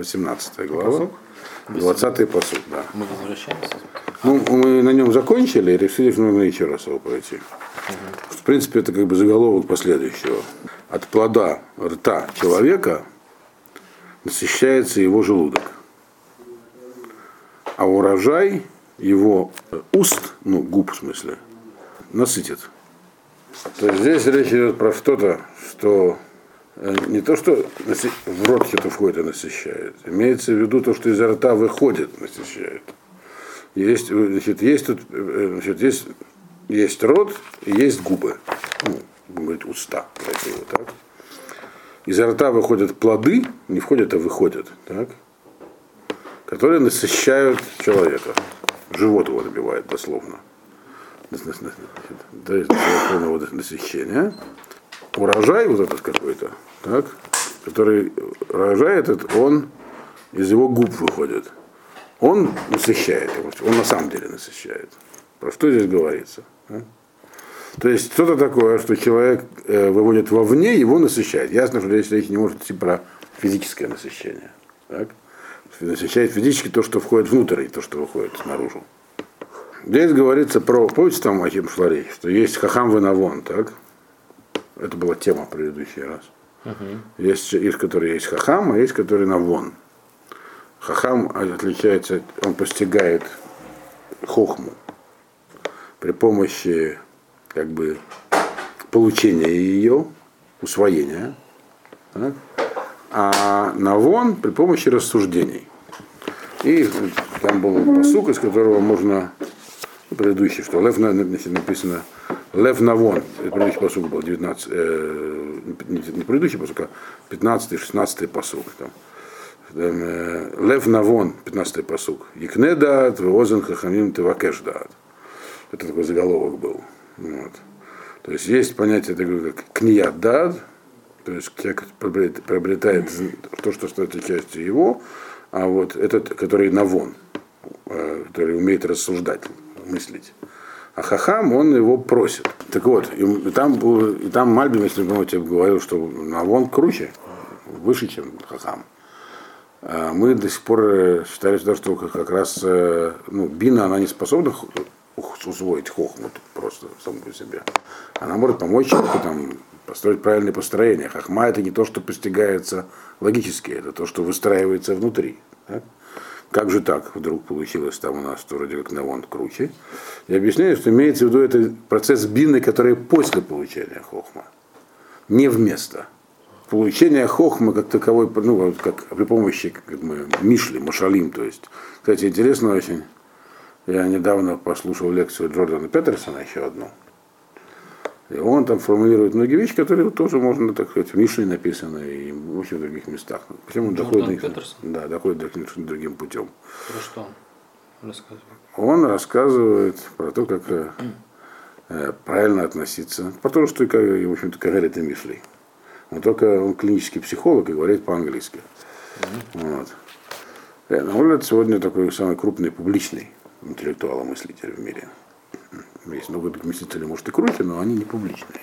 18 глава, 20 посуд, да. Мы возвращаемся. Ну, мы на нем закончили и решили, что нужно еще раз его пройти. В принципе, это как бы заголовок последующего. От плода рта человека насыщается его желудок. А урожай его уст, ну, губ в смысле, насытит. То есть здесь речь идет про что-то, что э, не то, что в рот что-то входит и насыщает. Имеется в виду то, что изо рта выходит, насыщает. Есть, значит, есть тут, э, значит, есть, есть рот и есть губы. Ну, говорить, уста, красиво, так? Изо рта выходят плоды, не входят, а выходят, так? которые насыщают человека. Живот его набивает дословно. До полного насыщения. Урожай вот этот какой-то, так, который урожай этот, он из его губ выходит. Он насыщает его, он на самом деле насыщает. Про что здесь говорится? а? То есть что-то такое, что человек э, выводит вовне, его насыщает. Ясно, что здесь речь не может идти про физическое насыщение. Так? Насыщает физически то, что входит внутрь, и то, что выходит наружу. Здесь говорится про, помните там, о чем шла речь, что есть хахам винавон, так? Это была тема в предыдущий раз. Есть, есть, которые есть хахам, а есть, которые навон. Хахам отличается, он постигает хохму при помощи как бы получения ее, усвоения, а навон при помощи рассуждений. И там был посук, из которого можно ну, предыдущий, что Лев на- значит, написано Лев Навон, предыдущий посук был 19, э, не, предыдущий посук, а 15-16 посук. Там. Там, э, Лев Навон, 15 посук. Икнедат, Веозен Хахамим Тевакешдат. Это такой заголовок был. Вот. То есть есть понятие такое, как книядад, то есть человек приобретает то, что становится частью его, а вот этот, который навон, э, который умеет рассуждать, мыслить. А хахам, он его просит. Так вот, и там, и там Мальбим, если вы помните, говорил, что навон круче, выше, чем хахам. А Мы до сих пор э, считали, что как раз э, ну, бина, она не способна ух- усвоить хохму просто саму по себе. Она может помочь человеку там, построить правильное построение. Хохма это не то, что постигается логически, это то, что выстраивается внутри. так? Как же так вдруг получилось там у нас, вроде как Навон круче? Я объясняю, что имеется в виду это процесс бины, который после получения хохма, не вместо получение хохмы как таковой, ну, вот как при помощи как мы, мишли, машалим, то есть. Кстати, интересно очень, я недавно послушал лекцию Джордана Петерсона, еще одну, и он там формулирует многие вещи, которые вот тоже можно, так сказать, в Мишле написаны и в очень других местах. Почему он доходит Петерсон? да, доходит до них другим путем. Про что он рассказывал? Он рассказывает про то, как э, э, правильно относиться, про то, что, как, в общем-то, говорит и Мишлей. Но только он клинический психолог и говорит по-английски. Вот. Э, На улице сегодня такой самый крупный публичный интеллектуал-мыслитель в мире. Есть много других мыслителей, может, и круче, но они не публичные.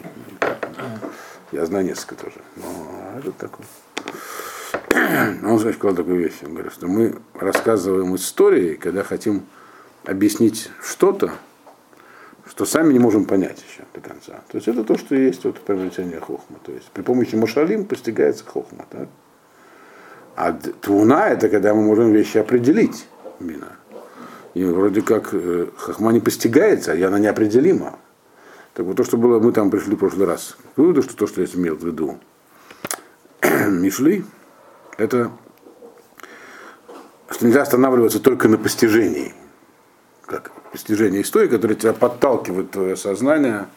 Я знаю несколько тоже. Но это такой. Он значит, сказал такую вещь. Он говорит, что мы рассказываем истории, когда хотим объяснить что-то, что сами не можем понять еще до конца. То есть это то, что есть вот приобретение хохма. То есть при помощи машалим постигается хохма. Так? А твуна это когда мы можем вещи определить. Именно. И вроде как э, хохма не постигается, и она неопределима. Так вот то, что было, мы там пришли в прошлый раз к выводу, что то, что я имел в виду, Мишли, это что нельзя останавливаться только на постижении. Как постижение истории, которое тебя подталкивает твое сознание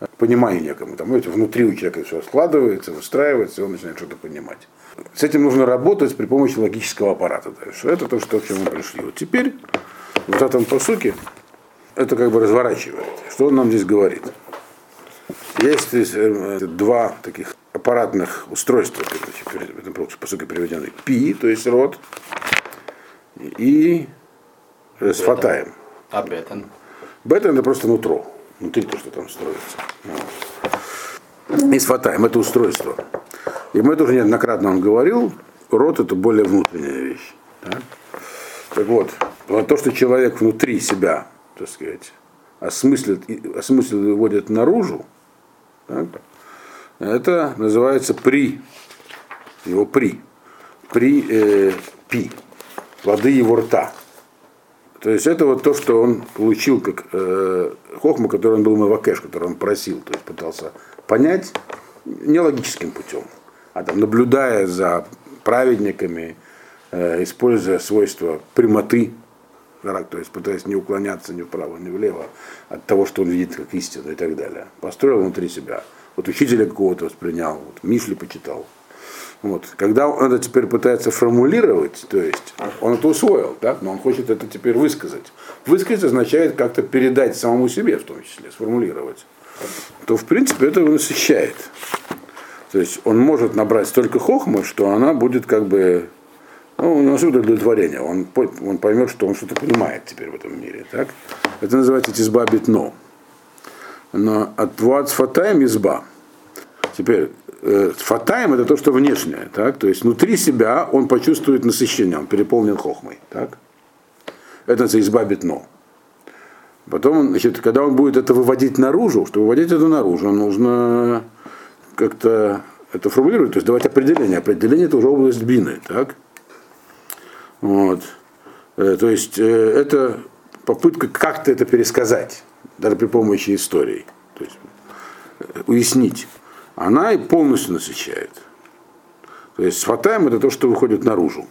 к пониманию некому. Там, видите, внутри у человека все складывается, выстраивается, и он начинает что-то понимать. С этим нужно работать при помощи логического аппарата дальше. Это то, что, к чему мы пришли. Вот теперь, в этом посуке, это как бы разворачивает. Что он нам здесь говорит? Есть здесь э, два таких аппаратных устройства, как в этом посуке приведены. Пи, то есть рот, и э, сфатаем. А Беттен? Бета это просто нутро. Внутри то, что там строится. Вот. И сфатаем, это устройство. И мы тоже неоднократно он говорил, рот это более внутренняя вещь. Так, так вот, вот то, что человек внутри себя, так сказать, осмыслит, осмыслит и выводит наружу, так, это называется при, его при, при э, пи, плоды его рта. То есть это вот то, что он получил как э, хохма, который он был мавакеш, который он просил, то есть пытался понять не логическим путем, а там наблюдая за праведниками, э, используя свойства прямоты, то есть пытаясь не уклоняться ни вправо, ни влево от того, что он видит как истину и так далее. Построил внутри себя. Вот учителя какого-то воспринял, вот Мишли почитал. Вот. Когда он это теперь пытается формулировать, то есть он это усвоил, да, но он хочет это теперь высказать. Высказать означает как-то передать самому себе, в том числе, сформулировать. То, в принципе, это его насыщает. То есть он может набрать столько хохмы, что она будет как бы ну, у него удовлетворение. Он, он поймет, что он что-то понимает теперь в этом мире. Так? Это называется тизба битно. Но от вуац фатаем изба. Теперь э, фатаем это то, что внешнее. Так? То есть внутри себя он почувствует насыщение, он переполнен хохмой. Так? Это называется изба битно. Потом, значит, когда он будет это выводить наружу, чтобы выводить это наружу, нужно как-то это формулировать, то есть давать определение. Определение это уже область бины, так? Вот. Э, то есть э, это попытка как-то это пересказать, даже при помощи истории. То есть э, уяснить. Она и полностью насыщает. То есть схватаем это то, что выходит наружу.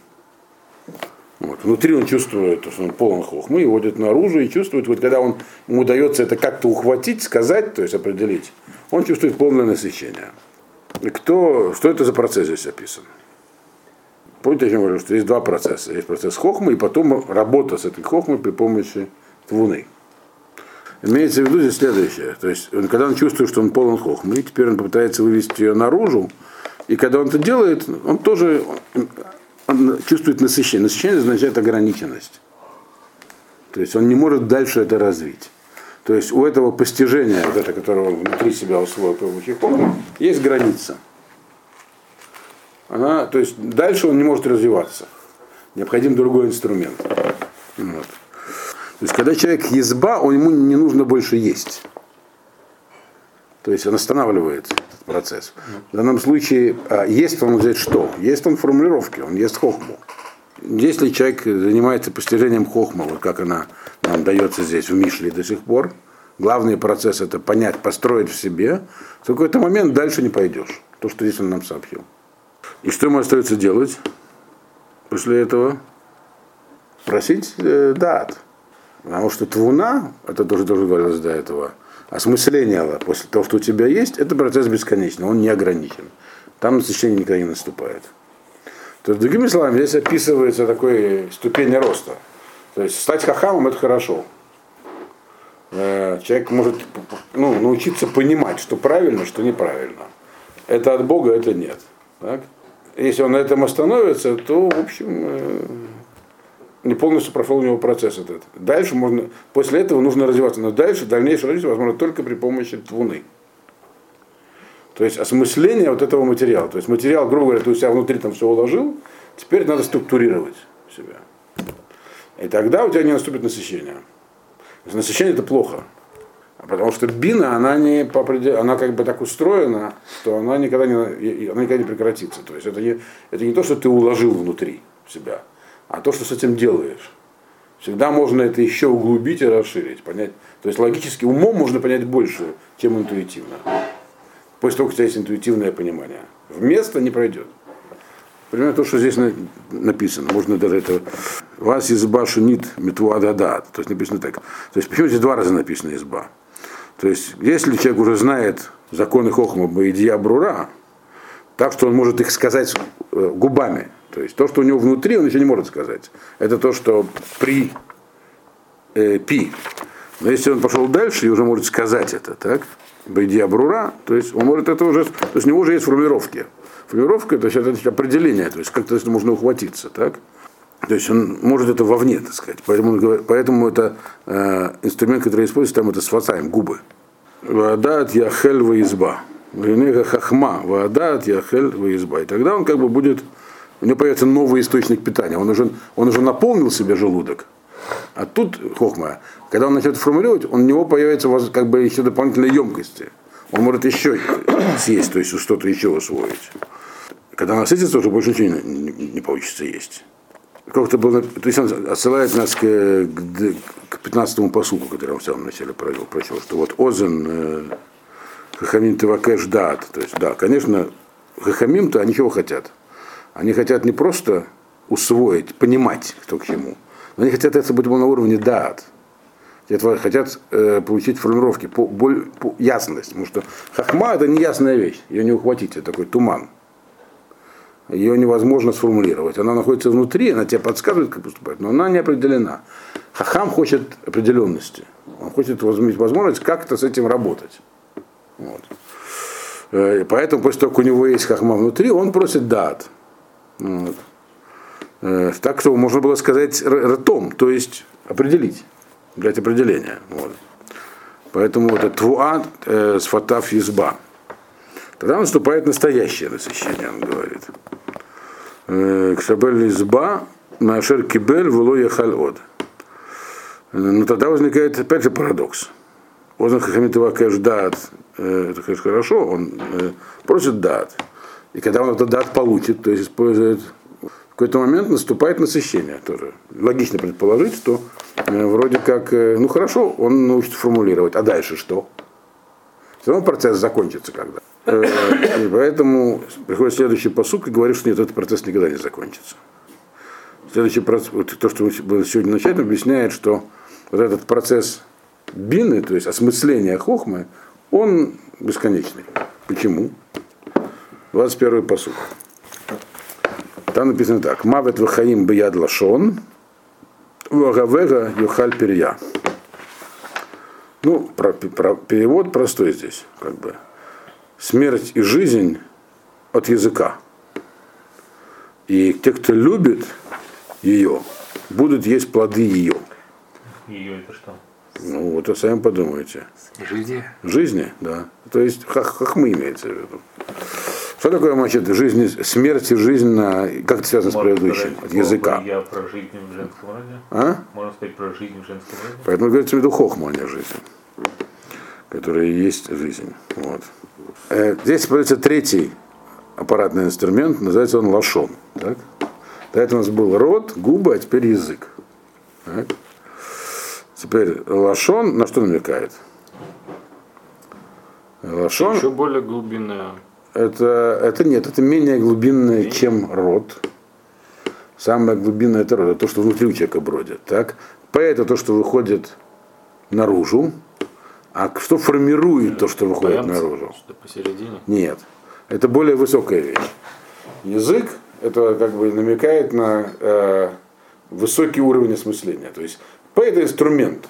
Вот. Внутри он чувствует, что он полон хохмы, и водит наружу и чувствует, вот когда он, ему удается это как-то ухватить, сказать, то есть определить, он чувствует полное насыщение. И кто, что это за процесс здесь описан? Помните, я говорю, что есть два процесса. Есть процесс хохмы, и потом работа с этой хохмой при помощи твуны. Имеется в виду здесь следующее. То есть, когда он чувствует, что он полон хохмы, теперь он попытается вывести ее наружу, и когда он это делает, он тоже он чувствует насыщение. Насыщение означает ограниченность. То есть он не может дальше это развить. То есть у этого постижения, вот это, которое он внутри себя усвоил при помощи хохмы, есть граница она, то есть дальше он не может развиваться. Необходим другой инструмент. Вот. То есть, когда человек езба, он, ему не нужно больше есть. То есть он останавливает этот процесс. В данном случае а, ест он взять что? Ест он формулировки, он ест хохму. Если человек занимается постижением хохмы, вот как она нам дается здесь в Мишле до сих пор, главный процесс это понять, построить в себе, в какой-то момент дальше не пойдешь. То, что здесь он нам сообщил. И что ему остается делать после этого? Просить э, дат. Потому что твуна, это тоже, тоже говорилось до этого, осмысление после того, что у тебя есть, это процесс бесконечный, он не ограничен. Там насыщение никогда не наступает. То есть, другими словами, здесь описывается такой ступень роста. То есть стать хахамом это хорошо. Э, человек может ну, научиться понимать, что правильно, что неправильно. Это от Бога, это нет. Так? Если он на этом остановится, то, в общем, э, не полностью прошел у него процесс этот. Дальше можно, после этого нужно развиваться, но дальше, дальнейшее развитие возможно только при помощи твуны. То есть осмысление вот этого материала. То есть материал, грубо говоря, ты у себя внутри там все уложил, теперь надо структурировать себя. И тогда у тебя не наступит насыщение. Насыщение это плохо. Потому что бина, она, не по она как бы так устроена, что она никогда не, она никогда не прекратится. То есть это не, это не то, что ты уложил внутри себя, а то, что с этим делаешь. Всегда можно это еще углубить и расширить, понять. То есть логически умом можно понять больше, чем интуитивно. После того, как у тебя есть интуитивное понимание. Вместо не пройдет. Примерно то, что здесь написано. Можно даже это вас изба шунит метуададат. То есть написано так. То есть почему здесь два раза написано изба? То есть, если человек уже знает законы Хохма Баидия Брура, так что он может их сказать э, губами. То есть то, что у него внутри, он еще не может сказать. Это то, что при э, пи. Но если он пошел дальше и уже может сказать это, так, Брура, то есть он может это уже, то есть у него уже есть формулировки. Формулировка, то есть это определение, то есть как-то можно ухватиться, так. То есть он может это вовне, так сказать. Поэтому, поэтому это э, инструмент, который используется, там это свацаем, губы. Ваадат яхель изба. Венега хахма. Ваадат яхель изба. И тогда он как бы будет у него появится новый источник питания. Он уже, он уже наполнил себе желудок. А тут хохма, когда он начнет формулировать, у него появится как бы еще дополнительные емкости. Он может еще съесть, то есть что-то еще усвоить. Когда насытится, уже больше ничего не, не, не получится есть. Как-то было, то есть он отсылает нас к, к, к 15 посуку, который он в самом начале провел, прочел, что вот Озен э, Хахамим Тывакэш дат. То есть, да, конечно, Хахамим-то они чего хотят? Они хотят не просто усвоить, понимать, кто к чему, но они хотят это быть на уровне дат. Хотят э, получить формулировки, по, боль, по, ясность. Потому что хахма это неясная вещь, ее не ухватить, это такой туман. Ее невозможно сформулировать. Она находится внутри, она тебе подсказывает, как поступать, но она не определена. Хахам хочет определенности. Он хочет иметь возможность как-то с этим работать. Вот. Э, поэтому после того, как у него есть хахма внутри, он просит дат. Вот. Э, так что можно было сказать ртом, то есть определить, дать определение. Вот. Поэтому это твуа э, с фатав изба. Тогда наступает настоящее насыщение, он говорит. Э, Кшабель изба, Машер кибель, вело ехаль Но тогда возникает опять же парадокс. Озан Хахамитова кэш дат, э, это, конечно, хорошо, он э, просит дат. И когда он этот дат получит, то есть использует, в какой-то момент наступает насыщение тоже. Логично предположить, что э, вроде как, ну хорошо, он научится формулировать, а дальше что? Все равно процесс закончится когда. И поэтому приходит следующий посук и говорит, что нет, этот процесс никогда не закончится. Следующий процесс, то, что мы сегодня начали, объясняет, что вот этот процесс бины, то есть осмысления хохмы, он бесконечный. Почему? 21 посуд. Там написано так. Мавет вахаим бияд лашон, вагавега юхаль перья. Ну, про, про, перевод простой здесь, как бы. Смерть и жизнь от языка. И те, кто любит ее, будут есть плоды ее. Ее это что? Ну, вот вы сами подумайте. Жизни? Жизни, да. То есть хах, хахмы имеется в виду. Что такое, значит, жизнь, смерть и жизнь, на, как это связано с предыдущим, от языка? Я про жизнь в женском роде? А? Можно сказать про жизнь в женском роде? Поэтому говорится в виду хохма, а не жизнь, которая и есть жизнь. Вот. Э, здесь появится третий аппаратный инструмент, называется он лашон. Так? До этого у нас был рот, губы, а теперь язык. Так? Теперь лашон на что намекает? Лашон. Еще более глубинное. Это, это нет, это менее глубинное, менее? чем рот. Самое глубинное это рот, это то, что внутри у человека бродит. Так? П это то, что выходит наружу. А что формирует то, что выходит наружу? Что посередине? Нет. Это более высокая вещь. Язык это как бы намекает на э, высокий уровень осмысления. То есть П это инструмент.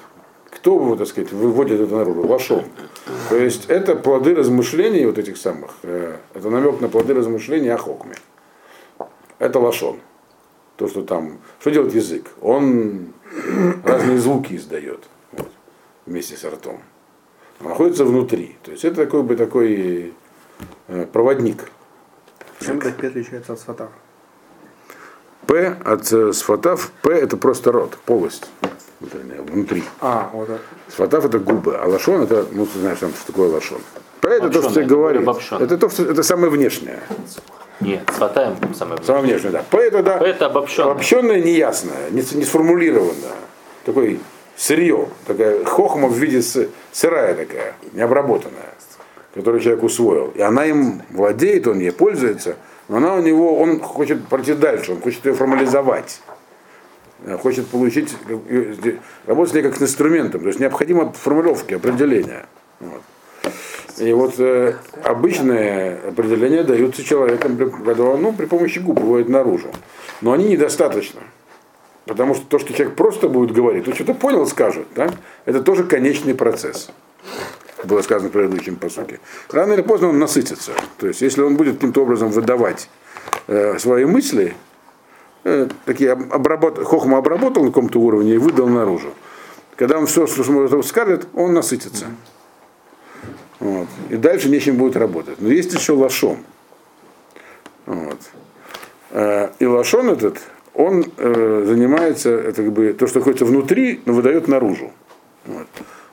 Кто, так сказать, выводит это наружу? Лошом. То есть это плоды размышлений вот этих самых. Э, это намек на плоды размышлений о хокме. Это לשון. То, что там. Что делает язык? Он разные звуки издает вот, вместе с ртом. Он находится внутри. То есть это такой бы такой э, проводник. Чем так отличается от שפתיו? פה от э, שפתיו, פה это просто рот, полость внутри. А, вот это. שפתיו это губы, а לשון это, ну ты знаешь, там, что такое לשון. פה это то, что я говорю. Это то, что это самое внешнее. Нет, сватаем самое внешнее. Самое внешнее, да. П это, да, П это обобщенное. Обобщенное, неясное, не, не сформулированное. Такой сырье, такая хохма в виде сырая такая, необработанная, которую человек усвоил. И она им владеет, он ей пользуется, но она у него, он хочет пройти дальше, он хочет ее формализовать. Э, хочет получить, работать с ней как с инструментом, то есть необходимо формулировки, определения. Вот. И вот э, обычные определения даются человеком, ну, при помощи губ выводит наружу. Но они недостаточно. Потому что то, что человек просто будет говорить, то что-то понял, скажет, да? это тоже конечный процесс. Было сказано в предыдущем посуке. Рано или поздно он насытится. То есть, если он будет каким-то образом выдавать э, свои мысли, Э, такие обработ... Хохма обработал на каком-то уровне и выдал наружу. Когда он все, что сможет скажет, он насытится. Вот. И дальше нечем будет работать. Но есть еще лошом. Вот. Э, И лашон этот, он э, занимается, это как бы то, что находится внутри, но выдает наружу. Вот.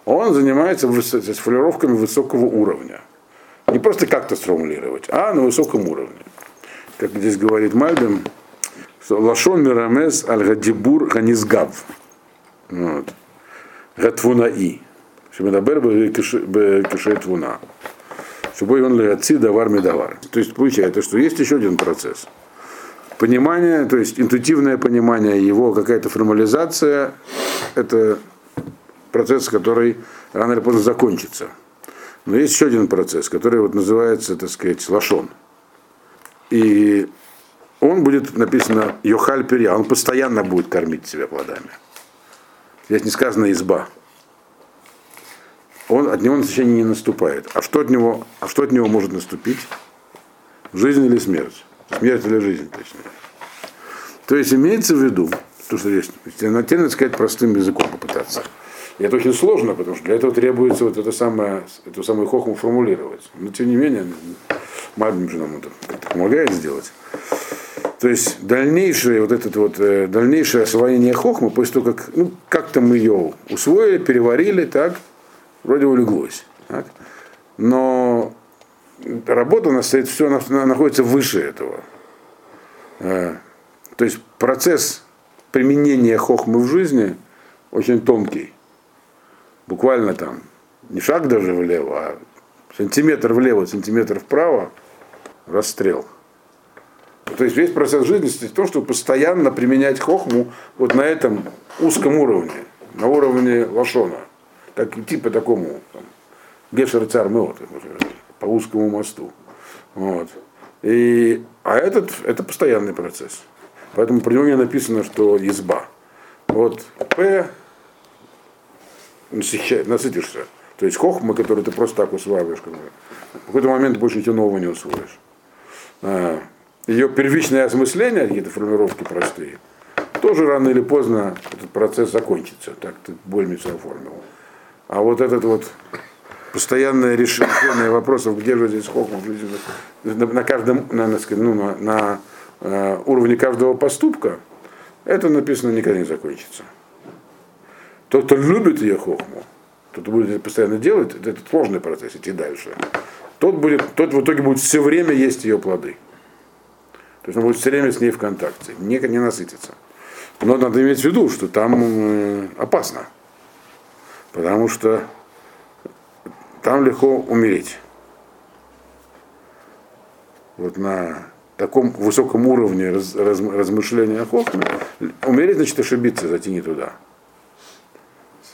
Он занимается выс- с формулировками высокого уровня. Не просто как-то сформулировать, а на высоком уровне. Как здесь говорит Мальбим, что лашон мирамес аль гадибур ганизгав. Вот. Гатвунаи. Шемедабер бекеше твуна. Шубой он легаци давар медавар. То есть получается, что есть еще один процесс. Понимание, то есть интуитивное понимание его, какая-то формализация, это процесс, который рано или поздно закончится. Но есть еще один процесс, который вот называется, так сказать, лашон. И он будет написано Йохаль Перья, он постоянно будет кормить себя плодами. Здесь не сказано изба. Он, от него насыщение не наступает. А что от него, а что от него может наступить? Жизнь или смерть? Смерть или жизнь, точнее. То есть имеется в виду, то, что здесь, надо сказать простым языком попытаться. И это очень сложно, потому что для этого требуется вот это самое, эту самую хохму формулировать. Но тем не менее, Мальбим же нам это помогает сделать. То есть дальнейшее вот это вот э, дальнейшее освоение хохмы, после того, как ну, как-то мы ее усвоили, переварили, так, вроде улеглось. Так? Но работа у нас стоит, все находится выше этого. Э, То есть процесс применения хохмы в жизни очень тонкий. Буквально там не шаг даже влево, а сантиметр влево, сантиметр вправо, расстрел. То есть весь процесс жизни состоит в том, чтобы постоянно применять хохму вот на этом узком уровне, на уровне лашона. Так, идти по такому там, Гешер царь Меот, по узкому мосту. Вот. И, а этот это постоянный процесс. Поэтому при нем написано, что изба. Вот П насытишься. То есть хохма, который ты просто так усваиваешь, в какой-то момент больше ничего нового не усвоишь. А, ее первичное осмысление, какие-то формировки простые, тоже рано или поздно этот процесс закончится. Так ты больницу оформил. А вот этот вот постоянное решение вопросов, где же здесь хохма, на, на каждом, на, на, ну, на, на э, уровне каждого поступка, это написано никогда не закончится. Тот, кто любит ее хохму, тот будет это постоянно делать, это, это сложный процесс, идти дальше. Тот, будет, тот в итоге будет все время есть ее плоды. То есть он будет все время с ней в контакте, не, не насытиться. Но надо иметь в виду, что там э, опасно. Потому что там легко умереть. Вот на таком высоком уровне раз, раз, размышления о хохме, умереть значит ошибиться, зайти не туда.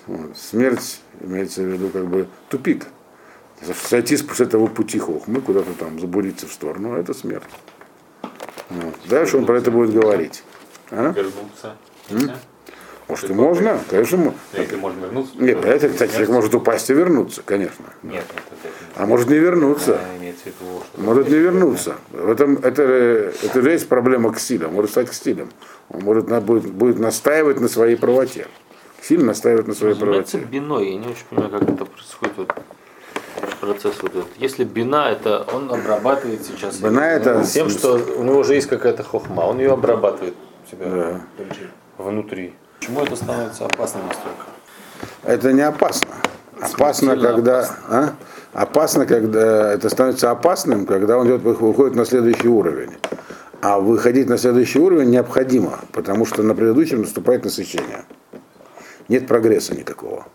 Вот. Смерть имеется в виду как бы тупик. Сойти с этого пути хохмы, куда-то там забуриться в сторону, это смерть. Вот. Дальше он про это будет говорить. А? Может и можно, конечно. можно. Если можно вернуться. Нет, это, кстати, человек может упасть и вернуться, конечно. Нет, А может не вернуться. Виду, Может не вернуться. В этом, это, это же есть проблема. Он может стать ксилем. Он может, на- будет, будет настаивать на своей правоте. Ксиль настаивает на своей правоте. биной. Я не очень понимаю, как это происходит. Вот, процесс вот этот. Если бина, это он обрабатывает сейчас Бина это тем, с- что у него уже есть какая-то хохма, он ее обрабатывает у себя Да. внутри. Почему это становится опасным настолько? Это не опасно. Опасно, Смертельно когда. А? Опасно, когда это становится опасным, когда он идет, выходит на следующий уровень. А выходить на следующий уровень необходимо, потому что на предыдущем наступает насыщение. Нет прогресса никакого.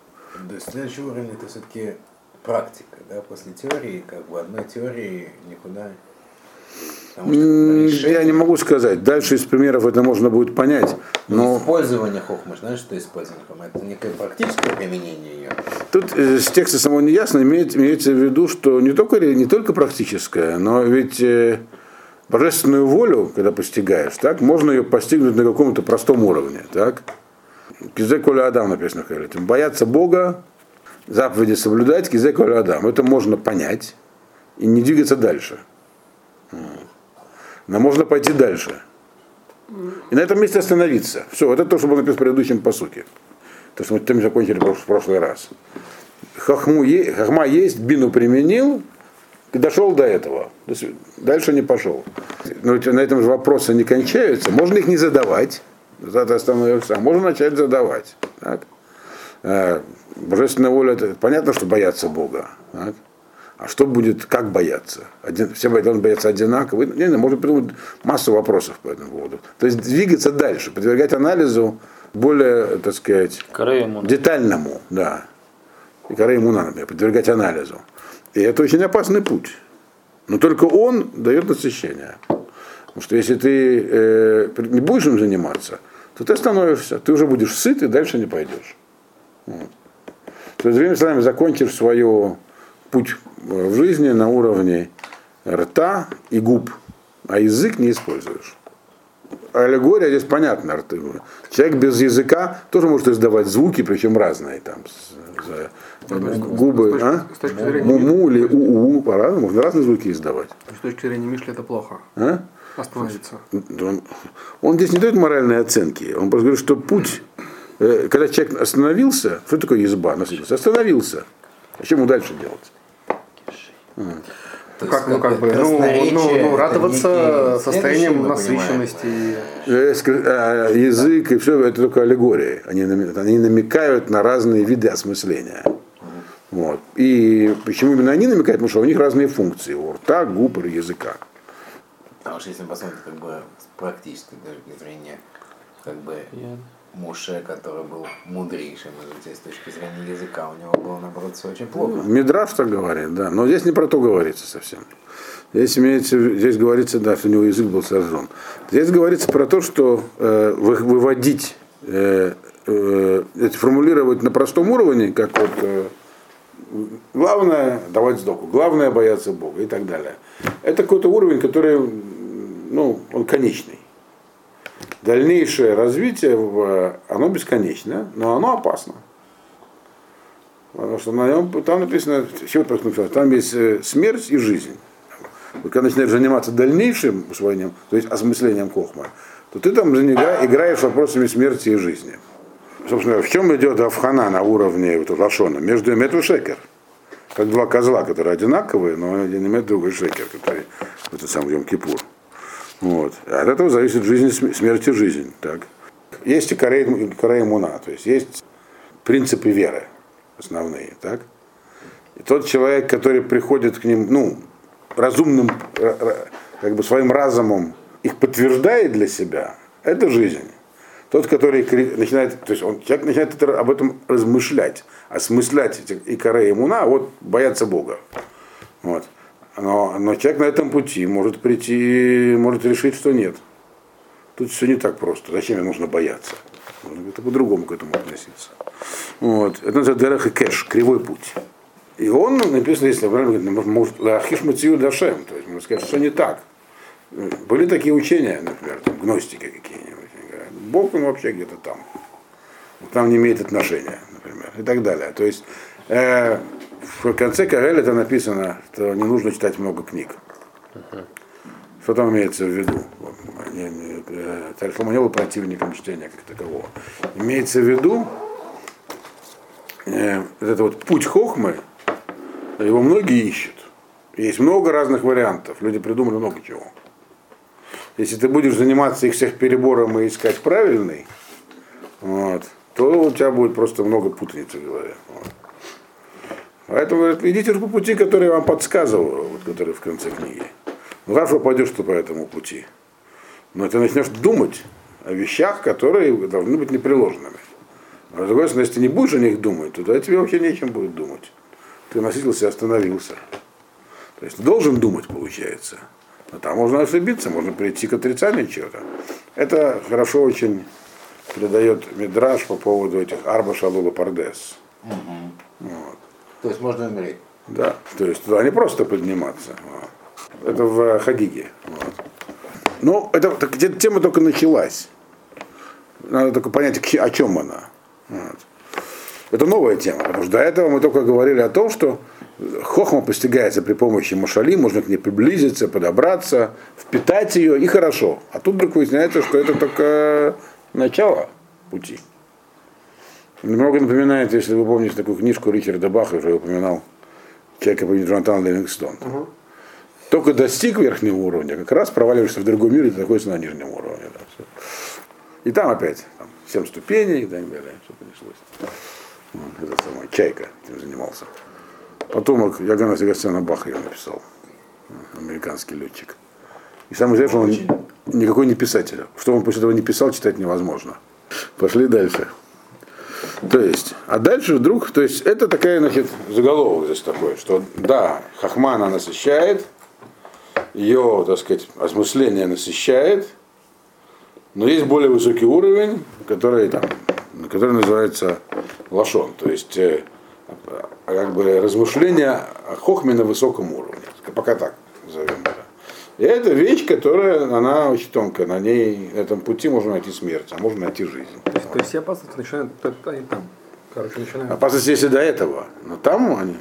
То есть следующий уровень это все-таки практика, да, после теории, как бы одной теории никуда. Потому что М, решение- Я не могу сказать. Дальше из примеров это можно будет понять. Но Использование хохмы, знаешь, что использование хохмы? Это некое практическое применение ее. тут э, с текста самого не ясно, имеет, имеется в виду, что не только, не только практическое, но ведь э, божественную волю, когда постигаешь, так, можно ее постигнуть на каком-то простом уровне. Так? Кизе коля Адам написано в Хайлете. Бояться Бога, заповеди соблюдать, кизе коля Адам. Это можно понять и не двигаться дальше. Но можно пойти дальше. И на этом месте остановиться. Все, это то, что было написано в предыдущем посуке. То, что мы тем закончили в прош- в прошлый раз. Хохму е- хохма есть, бину применил, Ты дошел до этого, дальше не пошел. Но на этом же вопросы не кончаются. Можно их не задавать, за ты остановишься, а можно начать задавать. Так? Э, Божественная воля, понятно, что бояться Бога. так? А что будет, как бояться? Один, все должны бояться одинаково. Не, не, можно придумать массу вопросов по этому поводу. То есть двигаться дальше, подвергать анализу более, так сказать, Корея детальному, да. Ему например, подвергать анализу. И это очень опасный путь. Но только он дает насыщение. Потому что если ты э, не будешь им заниматься, то ты остановишься, ты уже будешь сыт и дальше не пойдешь. Вот. То есть, другими словами, закончишь свой путь э, в жизни на уровне рта и губ, а язык не используешь. Аллегория здесь понятна. Человек без языка тоже может издавать звуки, причем разные. Там, губы, а? Му-му или у-у, по-разному, можно разные звуки издавать. С точки зрения Мишли это плохо. А? Остановиться. Он, он здесь не дает моральной оценки. Он просто говорит, что путь, э, когда человек остановился, что такое езба, насытился? Остановился. А что ему дальше делать? То Как, есть, ну, как бы, ну, ну, ну, радоваться состоянием мы понимаем. насыщенности. Э, а, Язык и все это только аллегории. Они, они намекают на разные виды осмысления. Вот. И почему именно они намекают? Потому что у них разные функции. У рта, губ и языка. Потому что если посмотреть как бы с практической точки зрения, как бы Муше, который был мудрейшим, быть, с точки зрения языка, у него было, наоборот, все очень плохо. Мидраш так говорит, да. Но здесь не про то говорится совсем. Здесь, имеется, здесь говорится, да, что у него язык был сожжен. Здесь говорится про то, что э, вы- выводить, э, э, формулировать на простом уровне, как вот э, главное давать сдоку, главное бояться Бога и так далее. Это какой-то уровень, который, ну, он конечный. Дальнейшее развитие, оно бесконечно, но оно опасно. Потому что на нем, там написано, там есть э, смерть и жизнь. Вот когда начинаешь заниматься дальнейшим усвоением, то есть осмыслением хохма, то ты там играешь вопросами смерти и жизни. Собственно, в чем идет Авхана на уровне вот, Лашона? Между Эмет и Шекер. Как два козла, которые одинаковые, но один Эмет, другой Шекер, который в этот самый Йом Кипур. Вот. От этого зависит жизнь, и см- смерть и жизнь. Так. Есть и Корей, Корей Муна, то есть есть принципы веры основные. Так? И тот человек, который приходит к ним, ну, разумным, ра- ра- как бы своим разумом их подтверждает для себя, это жизнь. Тот, который начинает, то есть он, человек начинает это- об этом размышлять, осмыслять эти и Корей Муна, а вот бояться Бога. Вот. Но, но человек на этом пути может прийти, может решить, что нет. Тут все не так просто. Зачем мне нужно бояться? Нужно как-то по-другому к этому относиться. Вот. Это называется и Кэш, кривой путь. И он написано, если правильно может, Лахиш Мацию Дашем, то есть можно сказать, что не так. Были такие учения, например, там, гностики какие-нибудь. Бог он вообще где-то там. Там не имеет отношения, например, и так далее. То есть э, в конце Карель это написано, что не нужно читать много книг. Что там имеется в виду? Вот, не- не- э, был противником чтения как такового. Имеется в виду э, это вот путь хохмы, его многие ищут. Есть много разных вариантов. Люди придумали много чего. Если ты будешь заниматься их всех перебором и искать правильный, вот, то у тебя будет просто много путаницы в голове. Вот. Поэтому говорят, идите по пути, который я вам подсказываю, вот, который в конце книги. Ну, хорошо пойдешь ты по этому пути. Но ты начнешь думать о вещах, которые должны быть непреложными. А с другой стороны, если ты не будешь о них думать, то тогда тебе вообще нечем будет думать. Ты насытился и остановился. То есть ты должен думать, получается. Но там можно ошибиться, можно прийти к отрицанию чего-то. Это хорошо очень передает Мидраш по поводу этих Арба Шалула Пардес. То есть можно умереть. Да, то есть туда не просто подниматься. Вот. Это в Хагиге. Вот. Ну, это, так, эта тема только началась. Надо только понять, о чем она. Вот. Это новая тема, потому что до этого мы только говорили о том, что хохма постигается при помощи машали, можно к ней приблизиться, подобраться, впитать ее, и хорошо. А тут вдруг выясняется, что это только начало пути. Немного напоминает, если вы помните такую книжку Ричарда Баха, уже упоминал, человека по имени Джонатан Ливингстон. только достиг верхнего уровня, как раз проваливаешься в другой мир и находишься на нижнем уровне. Да. И там опять там, 7 ступеней и так далее. Все понеслось. Это самое, Чайка этим занимался. Потомок Ягана Себастьяна Баха его написал. Американский летчик. И самое интересное, что он никакой не писатель. Что он после этого не писал, читать невозможно. Пошли дальше. То есть, а дальше вдруг, то есть это такая, значит, заголовок здесь такой, что да, Хахма она насыщает, ее, так сказать, осмысление насыщает, но есть более высокий уровень, который там, который называется лашон, то есть э, а, как бы размышления о хохме на высоком уровне, пока так. И это вещь, которая, она очень тонкая, на ней, на этом пути можно найти смерть, а можно найти жизнь. То есть, то есть все опасности начинают они там. Короче, начинают. Опасность есть и до этого. Но там они,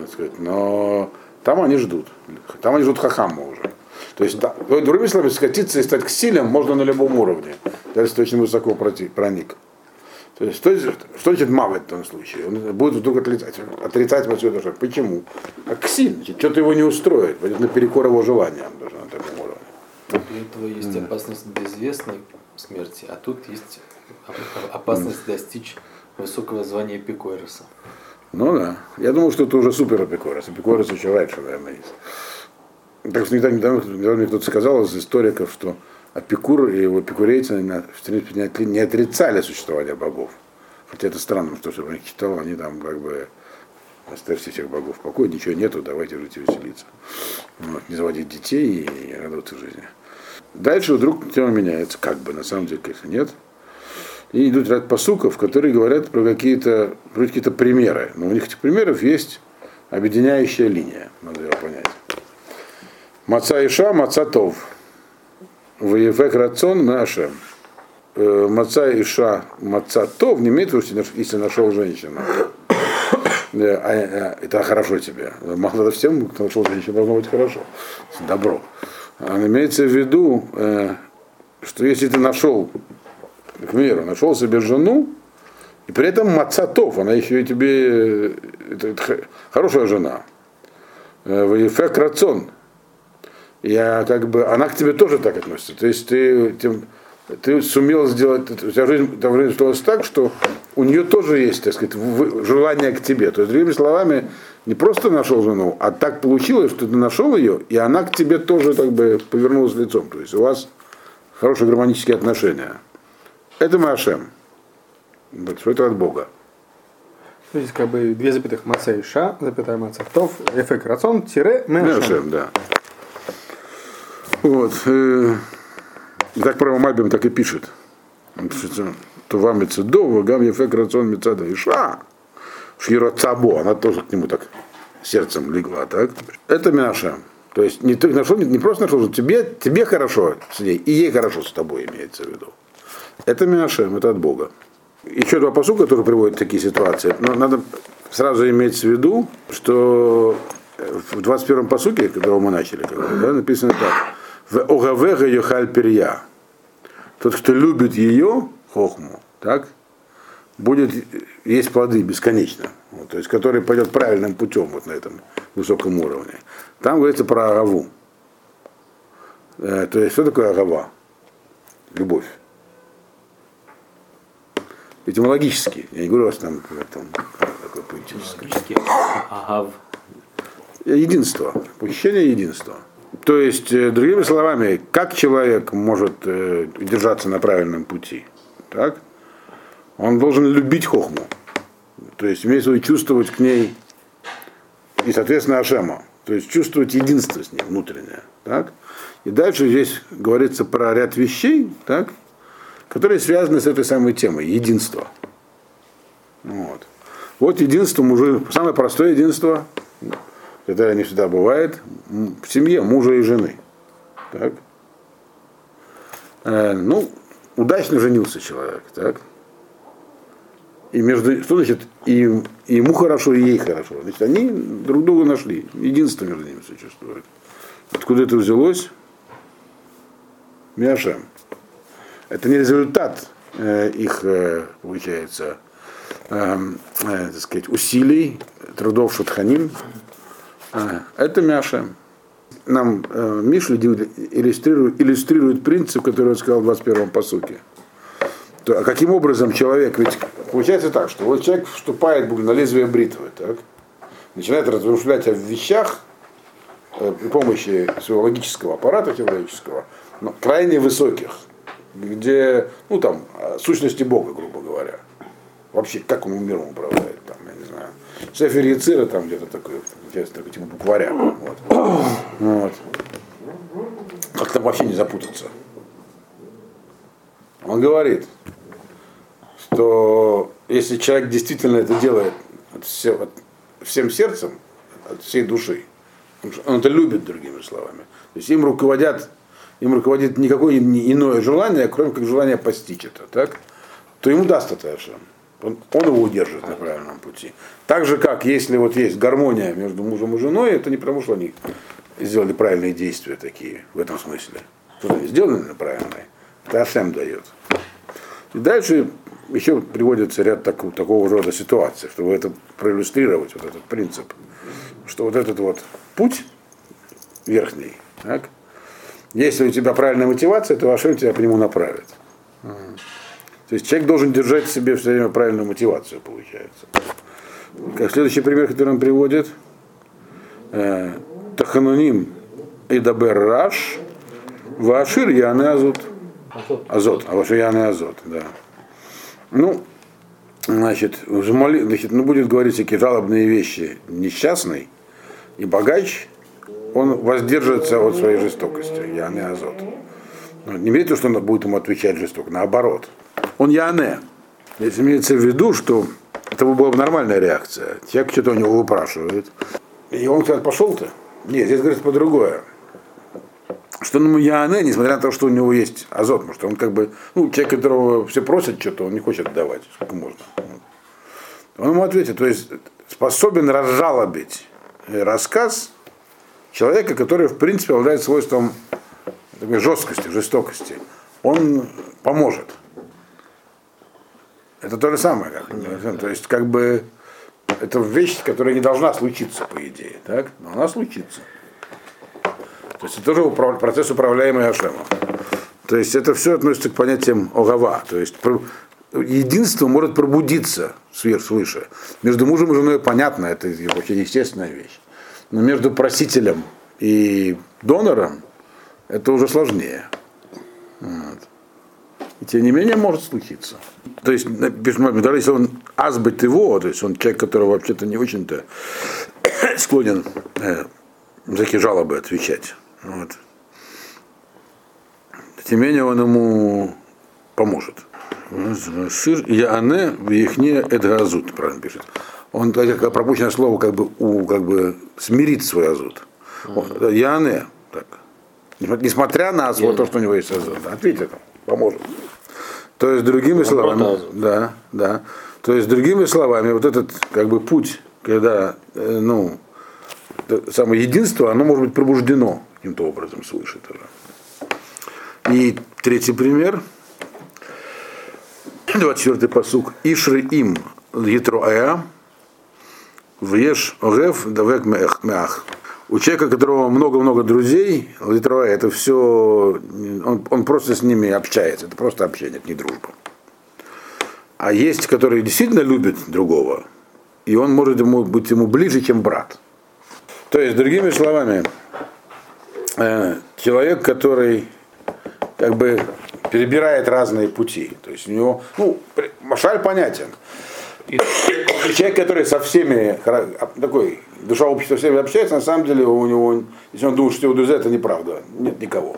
так сказать, но там они ждут. Там они ждут хахама уже. То есть, да, другими словами, скатиться и стать к силям можно на любом уровне, даже если очень высоко проник. То есть, что, значит- что значит мавы в этом случае? Он будет вдруг отрицать, отрицать во всю душу. Почему? А к силе. Значит, что-то его не устроит, пойдет наперекор его желаниям даже на таком уровне. Для этого есть опасность безвестной смерти, а тут есть оп- опасность достичь высокого звания Пикойроса. Ну да. Я думал, что это уже супер апикорос. Апикорос еще раньше, наверное, есть. Так что недавно, недавно, недавно мне кто-то сказал из историков, что Апикур и его эпикурейцы не отри- не отрицали существование богов. Хотя это странно, что чтобы их читал, они там как бы оставьте всех богов в покое, ничего нету, давайте жить и веселиться. Вот, не заводить детей и радоваться жизни. Дальше вдруг тема меняется, как бы, на самом деле, конечно, нет. И идут ряд посуков, которые говорят про какие-то про какие-то примеры. Но у них этих примеров есть объединяющая линия, надо ее понять. Маца Иша, Маца Тов. Ваефек Рацион Машем. Маца Иша, Маца Тов не имеет если нашел женщину. Да, а, а, это хорошо тебе. Мало всем, кто нашел женщину, должно быть хорошо. Добро. А имеется в виду, э, что если ты нашел, к примеру, нашел себе жену, и при этом мацатов, она еще и тебе, э, это, это хорошая жена. Ваефек рацион. Я как бы, она к тебе тоже так относится. То есть ты, тем, ты сумел сделать, у тебя жизнь, там жизнь сложилась так, что у нее тоже есть, так сказать, желание к тебе. То есть, другими словами, не просто нашел жену, а так получилось, что ты нашел ее, и она к тебе тоже как бы повернулась лицом. То есть у вас хорошие гармонические отношения. Это Машем. Что это от Бога. То есть, как бы две запятых маца и ша, запятая маца тов, эфек рацион, тире, мэшем. Машем, да. Вот. э, И так про Мальбим так и пишет. Он пишет, То вам Мецедо, гам Ефек рацион Мецада Иша. Шира Цабо, она тоже к нему так сердцем легла, так? Это Мяша. То есть не, ты нашел, не, просто нашел, что тебе, тебе хорошо с ней, и ей хорошо с тобой имеется в виду. Это Мяшем, это от Бога. Еще два посука тоже приводят такие ситуации. Но надо сразу иметь в виду, что в 21-м посуке, которого мы начали, да, написано так. В Огавега Йохаль Перья. Тот, кто любит ее, хохму, так, будет есть плоды бесконечно. Вот, то есть, который пойдет правильным путем вот на этом высоком уровне. Там говорится про Агаву. Э, то есть, что такое Агава? Любовь. Этимологически. Я не говорю, что там, там такое поэтическое. Агав. Единство. Ощущение единства. То есть, э, другими словами, как человек может э, держаться на правильном пути? Так? Он должен любить хохму. То есть, имеется в виду чувствовать к ней и, соответственно, Ашема. То есть, чувствовать единство с ней внутреннее. Так? И дальше здесь говорится про ряд вещей, так? которые связаны с этой самой темой. Единство. Вот. Вот единство, уже самое простое единство, которое не всегда бывает, в семье мужа и жены. Так? Э, ну, удачно женился человек, так? И между, что значит, и, и ему хорошо, и ей хорошо. Значит, они друг друга нашли. Единство между ними существует. Откуда это взялось? Миашем. Это не результат э, их, э, получается, эм, э, так сказать, усилий, трудов Шатханим. А, это Мяша. Нам э, Миша иллюстрирует, иллюстрирует принцип, который он сказал в 21-м посуке. То, а каким образом человек, ведь получается так, что вот человек вступает на лезвие бритвы, так, начинает размышлять о вещах э, при помощи своего логического аппарата теологического, но крайне высоких, где, ну там, сущности Бога, грубо говоря. Вообще, как он миром управляет, там, я не знаю. Сефер Яцира там где-то такой, интересно, такой типа букваря. Вот. вот. Как там вообще не запутаться. Он говорит, что если человек действительно это делает от все, от, всем сердцем, от всей души, он это любит, другими словами. То есть им руководят, им руководит никакое иное желание, кроме как желание постичь это, так? то ему даст это Ашем. Он, он его удержит на правильном пути. Так же, как если вот есть гармония между мужем и женой, это не потому, что они сделали правильные действия такие, в этом смысле. Что они сделаны правильные. Это Ашем дает. И дальше еще приводится ряд так, такого рода ситуаций, чтобы это проиллюстрировать, вот этот принцип, что вот этот вот путь верхний, так, если у тебя правильная мотивация, то Ашем тебя по нему направит. То есть человек должен держать в себе все время правильную мотивацию, получается. Как следующий пример, который он приводит, э, Тахануним и Дабер Раш, Вашир Яны Азот. Азот, а Вашир Яны Азот, да. Ну, значит, значит, ну, будет говорить всякие жалобные вещи несчастный и богач, он воздержится от своей жестокости, Яны Азот. Не имеет что он будет ему отвечать жестоко, наоборот. Он Яне. Здесь имеется в виду, что это была бы нормальная реакция. Человек что-то у него выпрашивает. И он, кстати, пошел-то. Нет, здесь говорится по-другое. Что ему Яне, несмотря на то, что у него есть азот, потому что он как бы, ну, человек, которого все просят что-то, он не хочет давать, сколько можно. Он ему ответит, то есть способен разжалобить рассказ человека, который, в принципе, обладает свойством такой жесткости, жестокости. Он поможет. Это то же самое. Как, то есть, как бы, это вещь, которая не должна случиться, по идее, так? но она случится. То есть это тоже управ... процесс, управляемый Ашемом. То есть это все относится к понятиям Огава. То есть единство может пробудиться сверх свыше. Между мужем и женой понятно, это вообще естественная вещь. Но между просителем и донором это уже сложнее. Вот. И тем не менее может случиться. То есть, даже если он азбит его, то есть он человек, который вообще-то не очень-то склонен э, за такие жалобы отвечать. Вот. Тем не менее он ему поможет. Шир Яане в Ихне Эдгазут, правильно пишет. Он, как пропущенное слово, как бы, у, как бы смирит свой азут. Яане, так. Несмотря на вот то, что у него есть азут. Ответит, поможет. То есть, другими словами, да, да. То есть, другими словами, вот этот как бы путь, когда, э, ну, самое единство, оно может быть пробуждено каким-то образом свыше тоже. И третий пример, 24-й посук. Ишры им Ятроая, Веш Огев Давек Меах. У человека, у которого много-много друзей, Литроя, это все, он, он просто с ними общается, это просто общение, это не дружба. А есть, которые действительно любят другого, и он может ему, быть ему ближе, чем брат. То есть, другими словами, э, человек, который как бы перебирает разные пути. То есть у него, ну, Машаль понятен. И человек, который со всеми, такой, душа общества всеми общается, на самом деле у него, если он думает, что его друзья, это неправда. Нет никого.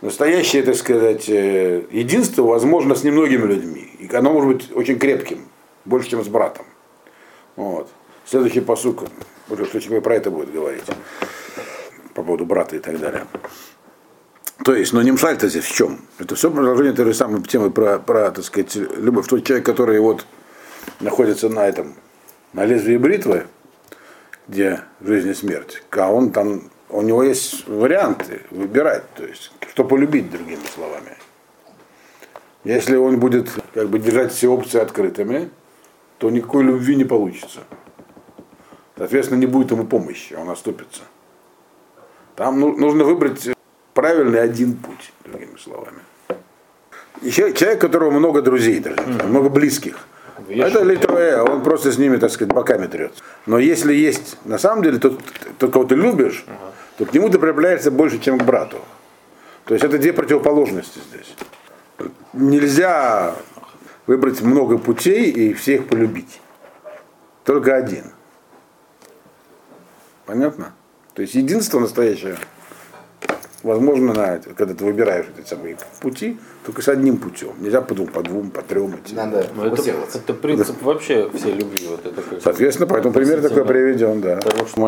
Настоящее, так сказать, э, единство возможно с немногими людьми. И оно может быть очень крепким, больше, чем с братом. Вот. Следующий посук, уже в про это будет говорить, по поводу брата и так далее. То есть, но не мшаль-то здесь в чем? Это все продолжение той же самой темы про, про так сказать, любовь. Тот человек, который вот находится на этом, на лезвии бритвы, где жизнь и смерть, а он там, у него есть варианты выбирать, то есть, что полюбить, другими словами. Если он будет как бы держать все опции открытыми, то никакой любви не получится. Соответственно, не будет ему помощи, он оступится. Там ну- нужно выбрать правильный один путь, другими словами. Еще человек, у которого много друзей, даже, много близких. Вешают. Это литроэ, он просто с ними, так сказать, боками трет. Но если есть, на самом деле, тот, тот кого ты любишь, то к нему ты проявляешься больше, чем к брату. То есть это две противоположности здесь. Нельзя выбрать много путей и всех полюбить. Только один. Понятно? То есть единство настоящее возможно, на, когда ты выбираешь эти самые пути, только с одним путем. Нельзя по двум, по двум, по трем идти. Надо Ну, это, это принцип вообще всей любви. Вот это как- Соответственно, поэтому пример такой приведен, да. Потому что